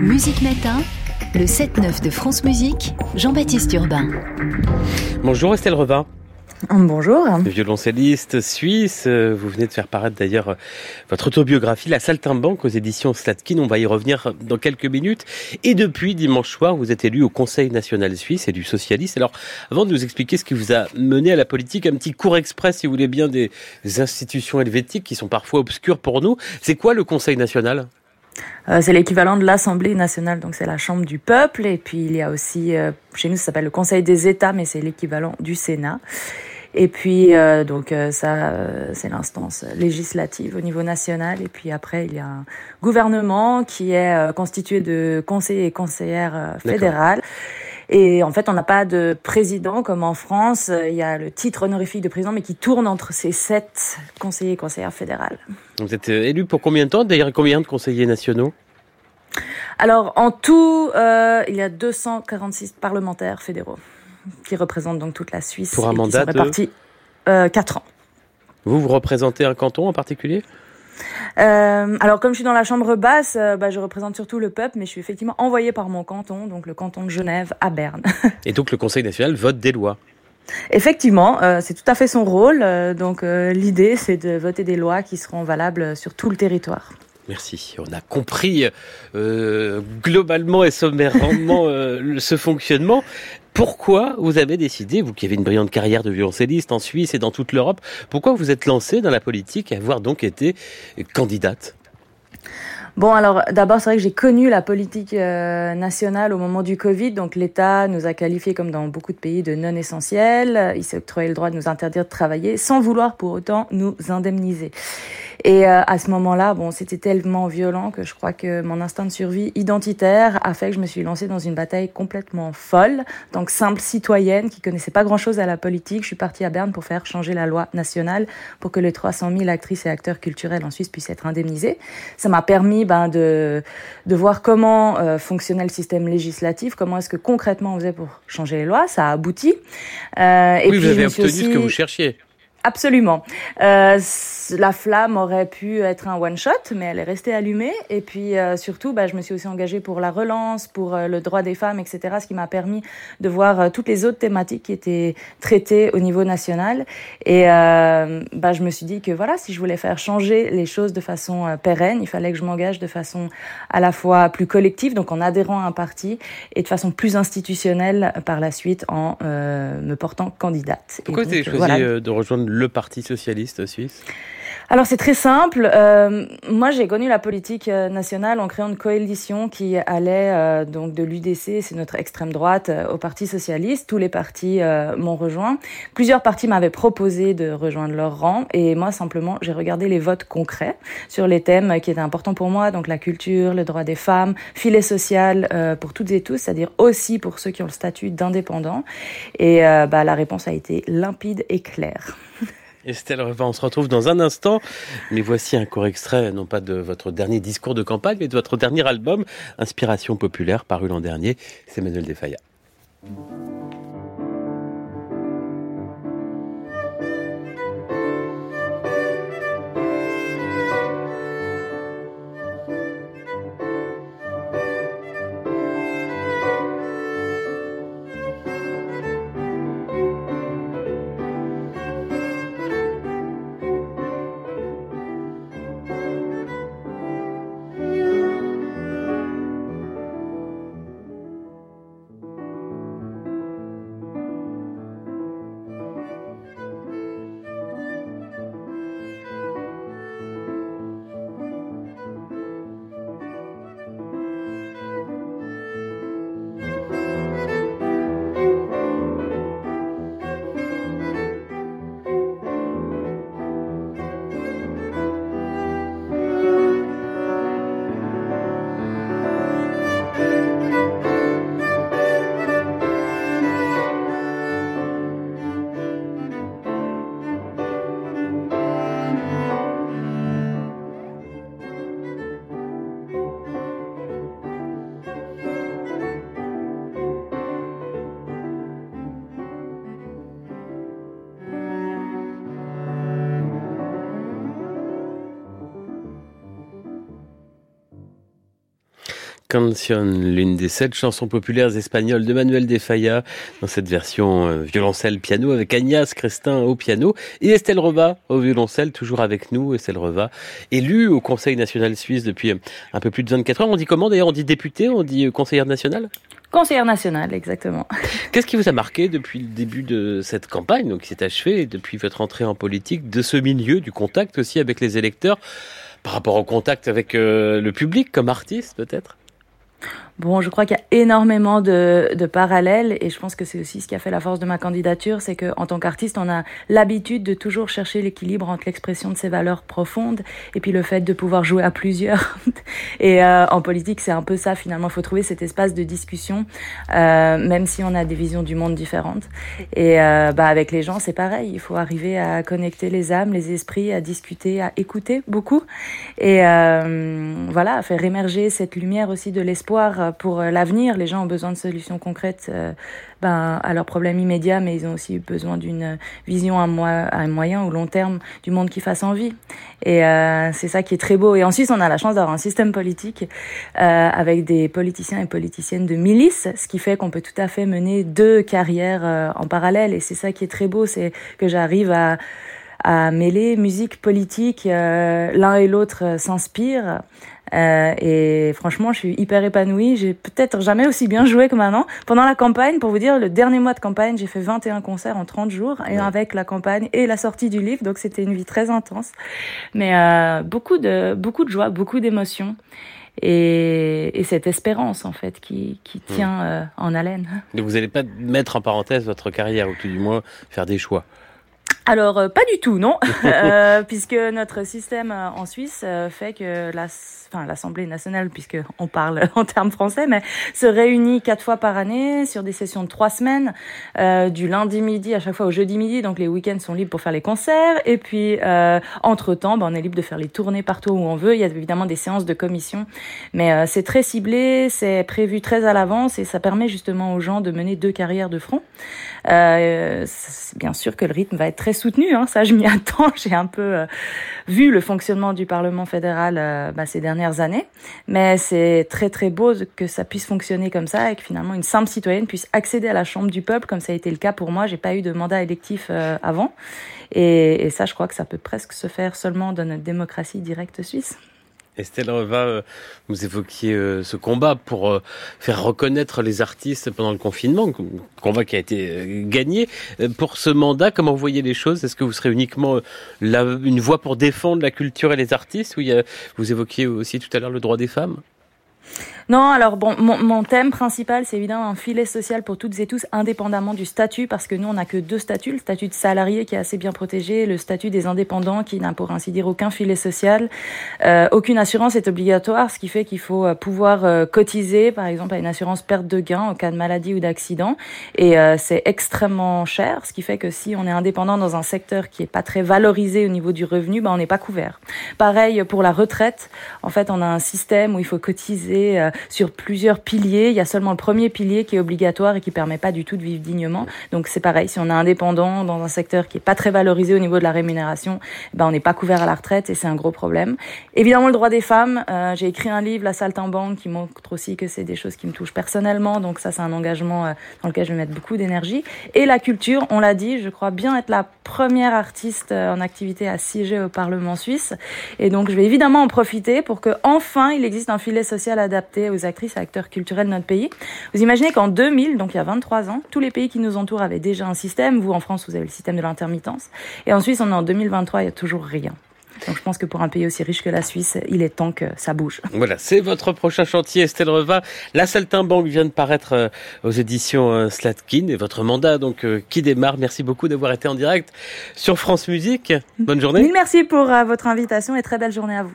Musique Matin, le 7-9 de France Musique, Jean-Baptiste Urbain. Bonjour Estelle Revin. Bonjour. Violoncelliste suisse, vous venez de faire paraître d'ailleurs votre autobiographie La Saltimbanque aux éditions Slatkin. On va y revenir dans quelques minutes. Et depuis dimanche soir, vous êtes élu au Conseil national suisse et du socialiste. Alors, avant de nous expliquer ce qui vous a mené à la politique, un petit cours express, si vous voulez bien, des institutions helvétiques qui sont parfois obscures pour nous. C'est quoi le Conseil national? Euh, c'est l'équivalent de l'Assemblée nationale, donc c'est la Chambre du peuple. Et puis il y a aussi, euh, chez nous, ça s'appelle le Conseil des États, mais c'est l'équivalent du Sénat. Et puis euh, donc ça, c'est l'instance législative au niveau national. Et puis après, il y a un gouvernement qui est constitué de conseillers et conseillères fédérales. Et en fait, on n'a pas de président comme en France. Il y a le titre honorifique de président, mais qui tourne entre ces sept conseillers et conseillères fédérales. Vous êtes euh, élu pour combien de temps D'ailleurs, combien de conseillers nationaux? Alors, en tout, euh, il y a 246 parlementaires fédéraux qui représentent donc toute la Suisse. Pour un mandat de... euh, 4 ans. Vous, vous représentez un canton en particulier? Euh, alors, comme je suis dans la chambre basse, euh, bah, je représente surtout le peuple, mais je suis effectivement envoyée par mon canton, donc le canton de Genève à Berne. Et donc, le Conseil national vote des lois Effectivement, euh, c'est tout à fait son rôle. donc, l'idée, c'est de voter des lois qui seront valables sur tout le territoire. Merci. On a compris euh, globalement et sommairement euh, ce fonctionnement. Pourquoi vous avez décidé, vous qui avez une brillante carrière de violoncelliste en Suisse et dans toute l'Europe, pourquoi vous êtes lancé dans la politique et avoir donc été candidate? Bon, alors d'abord, c'est vrai que j'ai connu la politique euh, nationale au moment du Covid. Donc l'État nous a qualifiés, comme dans beaucoup de pays, de non essentiels. Il s'est octroyé le droit de nous interdire de travailler sans vouloir pour autant nous indemniser. Et euh, à ce moment-là, bon, c'était tellement violent que je crois que mon instinct de survie identitaire a fait que je me suis lancée dans une bataille complètement folle. Donc simple citoyenne qui connaissait pas grand-chose à la politique, je suis partie à Berne pour faire changer la loi nationale pour que les 300 000 actrices et acteurs culturels en Suisse puissent être indemnisés. Ça m'a permis ben, de, de voir comment euh, fonctionnait le système législatif, comment est-ce que concrètement on faisait pour changer les lois. Ça a abouti. Euh, et oui, puis, vous avez obtenu ce que vous cherchiez. Absolument. Euh, la flamme aurait pu être un one shot, mais elle est restée allumée. Et puis euh, surtout, bah, je me suis aussi engagée pour la relance, pour euh, le droit des femmes, etc. Ce qui m'a permis de voir euh, toutes les autres thématiques qui étaient traitées au niveau national. Et bah, je me suis dit que voilà, si je voulais faire changer les choses de façon pérenne, il fallait que je m'engage de façon à la fois plus collective, donc en adhérant à un parti, et de façon plus institutionnelle par la suite en me portant candidate. Pourquoi vous avez choisi de rejoindre le Parti socialiste suisse? Alors c'est très simple. Euh, moi j'ai connu la politique euh, nationale en créant une coalition qui allait euh, donc de l'UDC, c'est notre extrême droite, au Parti socialiste. Tous les partis m'ont rejoint. Plusieurs partis m'avaient proposé de rejoindre leur rang et moi simplement j'ai regardé les votes concrets sur les thèmes qui étaient importants pour moi, donc la culture, le droit des femmes, filet social pour toutes et tous, c'est-à-dire aussi pour ceux qui ont le statut d'indépendant. Et bah, la réponse a été limpide et claire. Estelle on se retrouve dans un instant. Mais voici un court extrait, non pas de votre dernier discours de campagne, mais de votre dernier album, Inspiration populaire, paru l'an dernier. C'est Manuel Defaya. Canción, l'une des sept chansons populaires espagnoles de Manuel de Falla, dans cette version euh, violoncelle-piano avec Agnès Crestin au piano et Estelle Reva au violoncelle, toujours avec nous. Estelle Reva, élue au Conseil national suisse depuis euh, un peu plus de 24 heures. On dit comment d'ailleurs? On dit député On dit euh, conseillère nationale? Conseillère nationale, exactement. Qu'est-ce qui vous a marqué depuis le début de cette campagne, donc qui s'est achevée, depuis votre entrée en politique, de ce milieu, du contact aussi avec les électeurs, par rapport au contact avec le public comme artiste peut-être? Bon, je crois qu'il y a énormément de, de, parallèles et je pense que c'est aussi ce qui a fait la force de ma candidature, c'est qu'en tant qu'artiste, on a l'habitude de toujours chercher l'équilibre entre l'expression de ses valeurs profondes et puis le fait de pouvoir jouer à plusieurs. et euh, en politique, c'est un peu ça finalement. Il faut trouver cet espace de discussion, euh, même si on a des visions du monde différentes. Et euh, bah, avec les gens, c'est pareil. Il faut arriver à connecter les âmes, les esprits, à discuter, à écouter beaucoup et euh, voilà, à faire émerger cette lumière aussi de l'espoir pour euh, l'avenir. Les gens ont besoin de solutions concrètes euh, ben, à leurs problèmes immédiats, mais ils ont aussi besoin d'une vision à, moyen ou long terme du monde qui fasse envie. Et euh, c'est ça qui est très beau. Et en Suisse, on a la chance d'avoir un système politique euh, avec des politiciens et politiciennes de milice, ce qui fait qu'on peut tout à fait mener deux carrières euh, en parallèle. Et c'est ça qui est très beau, c'est que j'arrive à mêler musique, politique, euh, l'un et l'autre s'inspirent. Euh, et franchement, je suis hyper épanouie. J'ai peut-être jamais aussi bien joué que maintenant. Pendant la campagne, pour vous dire, le dernier mois de campagne, j'ai fait 21 concerts en 30 jours, et avec la campagne et la sortie du livre, donc c'était une vie très intense. Mais euh, beaucoup de beaucoup de joie, beaucoup d'émotions. Et, et, cette espérance en fait qui, qui hmm. tient euh, en haleine. vous n'allez pas mettre en parenthèse votre carrière ou tout du moins faire des choix alors euh, pas du tout, non, euh, puisque notre système euh, en Suisse fait que la, enfin l'Assemblée nationale, puisque on parle en termes français, mais se réunit quatre fois par année sur des sessions de trois semaines, du lundi midi à chaque fois au jeudi midi, donc les week-ends sont libres pour faire les concerts, et puis entre temps, ben, on est libre de faire les tournées partout où on veut. Il y a évidemment des séances de commission, mais c'est très ciblé, c'est prévu très à l'avance et ça permet justement aux gens de mener deux carrières de front. bien sûr que le rythme va être très soutenu, hein, ça je m'y attends. J'ai un peu euh, vu le fonctionnement du Parlement fédéral euh, bah, ces dernières années, mais c'est très très beau que ça puisse fonctionner comme ça et que finalement une simple citoyenne puisse accéder à la Chambre du peuple, comme ça a été le cas pour moi. J'ai pas eu de mandat électif euh, avant, et, et ça, je crois que ça peut presque se faire seulement dans notre démocratie directe suisse. Estelle Reva, euh, vous évoquiez euh, ce combat pour euh, faire reconnaître les artistes pendant le confinement, combat qui a été gagné. Pour ce mandat, comment vous voyez les choses? Est-ce que vous serez uniquement une voix pour défendre la culture et les artistes? Ou Vous évoquiez aussi tout à l'heure le droit des femmes? Non, alors bon, mon, mon thème principal, c'est évidemment un filet social pour toutes et tous, indépendamment du statut, parce que nous, on n'a que deux statuts, le statut de salarié qui est assez bien protégé, le statut des indépendants qui n'a pour ainsi dire aucun filet social. Euh, aucune assurance est obligatoire, ce qui fait qu'il faut euh, pouvoir euh, cotiser, par exemple, à une assurance perte de gain au cas de maladie ou d'accident, et euh, c'est extrêmement cher, ce qui fait que si on est indépendant dans un secteur qui est pas très valorisé au niveau du revenu, ben on n'est pas couvert. Pareil pour la retraite, en fait, on a un système où il faut cotiser sur plusieurs piliers. Il y a seulement le premier pilier qui est obligatoire et qui permet pas du tout de vivre dignement. Donc c'est pareil, si on est indépendant dans un secteur qui est pas très valorisé au niveau de la rémunération, ben on n'est pas couvert à la retraite et c'est un gros problème. Évidemment le droit des femmes. Euh, j'ai écrit un livre, La Saltimbanque, qui montre aussi que c'est des choses qui me touchent personnellement. Donc ça c'est un engagement euh, dans lequel je vais mettre beaucoup d'énergie. Et la culture, on l'a dit, je crois bien être la première artiste euh, en activité à siéger au Parlement suisse. Et donc je vais évidemment en profiter pour que enfin il existe un filet social adapté aux actrices et acteurs culturels de notre pays. Vous imaginez qu'en 2000, donc il y a 23 ans, tous les pays qui nous entourent avaient déjà un système. Vous, en France, vous avez le système de l'intermittence. Et en Suisse, on est en 2023, il n'y a toujours rien. Donc je pense que pour un pays aussi riche que la Suisse, il est temps que ça bouge. Voilà, c'est votre prochain chantier, Estelle Reva. La Saltimbanque vient de paraître euh, aux éditions euh, Slatkin et votre mandat donc euh, qui démarre. Merci beaucoup d'avoir été en direct sur France Musique. Bonne journée. Mille merci pour votre invitation et très belle journée à vous.